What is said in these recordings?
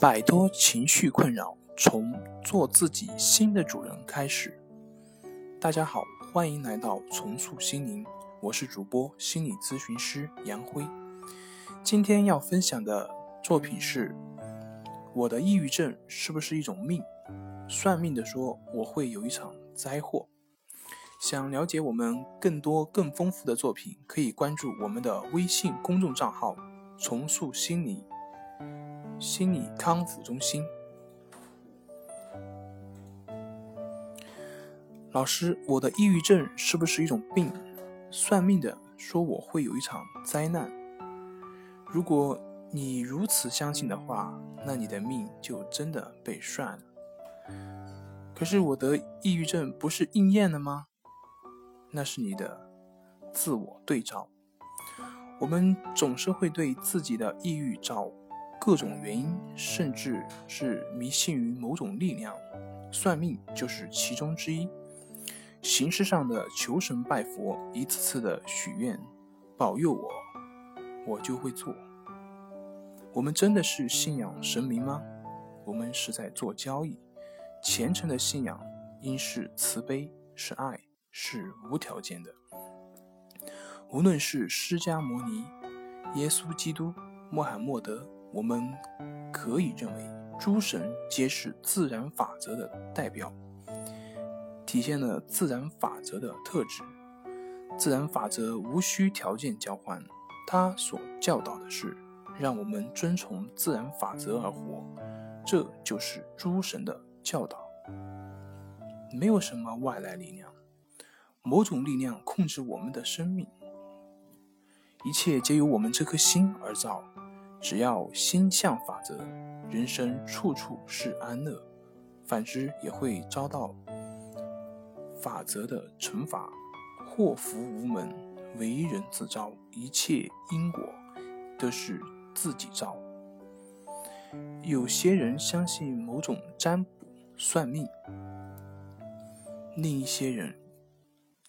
摆脱情绪困扰，从做自己新的主人开始。大家好，欢迎来到重塑心灵，我是主播心理咨询师杨辉。今天要分享的作品是：我的抑郁症是不是一种命？算命的说我会有一场灾祸。想了解我们更多更丰富的作品，可以关注我们的微信公众账号“重塑心理”。心理康复中心，老师，我的抑郁症是不是一种病？算命的说我会有一场灾难。如果你如此相信的话，那你的命就真的被算了。可是我得抑郁症不是应验了吗？那是你的自我对照。我们总是会对自己的抑郁找。各种原因，甚至是迷信于某种力量，算命就是其中之一。形式上的求神拜佛，一次次的许愿，保佑我，我就会做。我们真的是信仰神明吗？我们是在做交易。虔诚的信仰应是慈悲，是爱，是无条件的。无论是释迦牟尼、耶稣基督、穆罕默德。我们可以认为，诸神皆是自然法则的代表，体现了自然法则的特质。自然法则无需条件交换，它所教导的是让我们遵从自然法则而活，这就是诸神的教导。没有什么外来力量，某种力量控制我们的生命，一切皆由我们这颗心而造。只要心向法则，人生处处是安乐；反之，也会遭到法则的惩罚，祸福无门，为人自招。一切因果都是自己造。有些人相信某种占卜算命，另一些人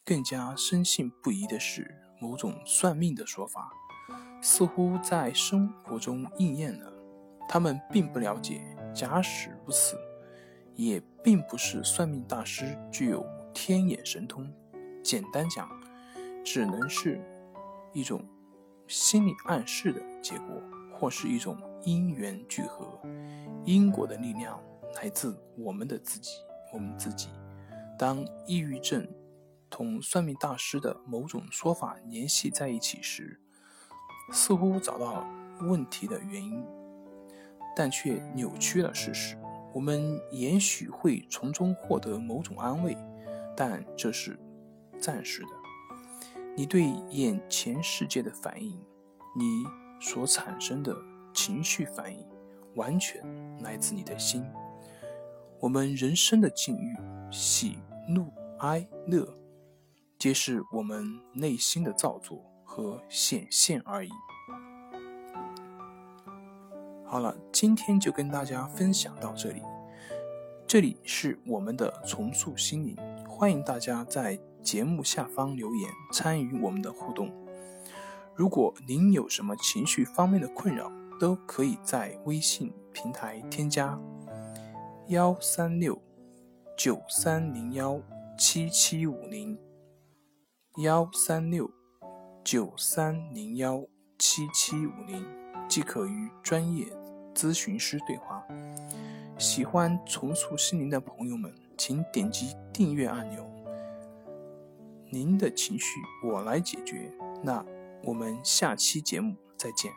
更加深信不疑的是某种算命的说法。似乎在生活中应验了。他们并不了解，假使如此，也并不是算命大师具有天眼神通。简单讲，只能是一种心理暗示的结果，或是一种因缘聚合。因果的力量来自我们的自己，我们自己。当抑郁症同算命大师的某种说法联系在一起时，似乎找到问题的原因，但却扭曲了事实。我们也许会从中获得某种安慰，但这是暂时的。你对眼前世界的反应，你所产生的情绪反应，完全来自你的心。我们人生的境遇，喜怒哀乐，皆是我们内心的造作。和显现而已。好了，今天就跟大家分享到这里。这里是我们的重塑心灵，欢迎大家在节目下方留言参与我们的互动。如果您有什么情绪方面的困扰，都可以在微信平台添加幺三六九三零幺七七五零幺三六。九三零幺七七五零即可与专业咨询师对话。喜欢重塑心灵的朋友们，请点击订阅按钮。您的情绪我来解决。那我们下期节目再见。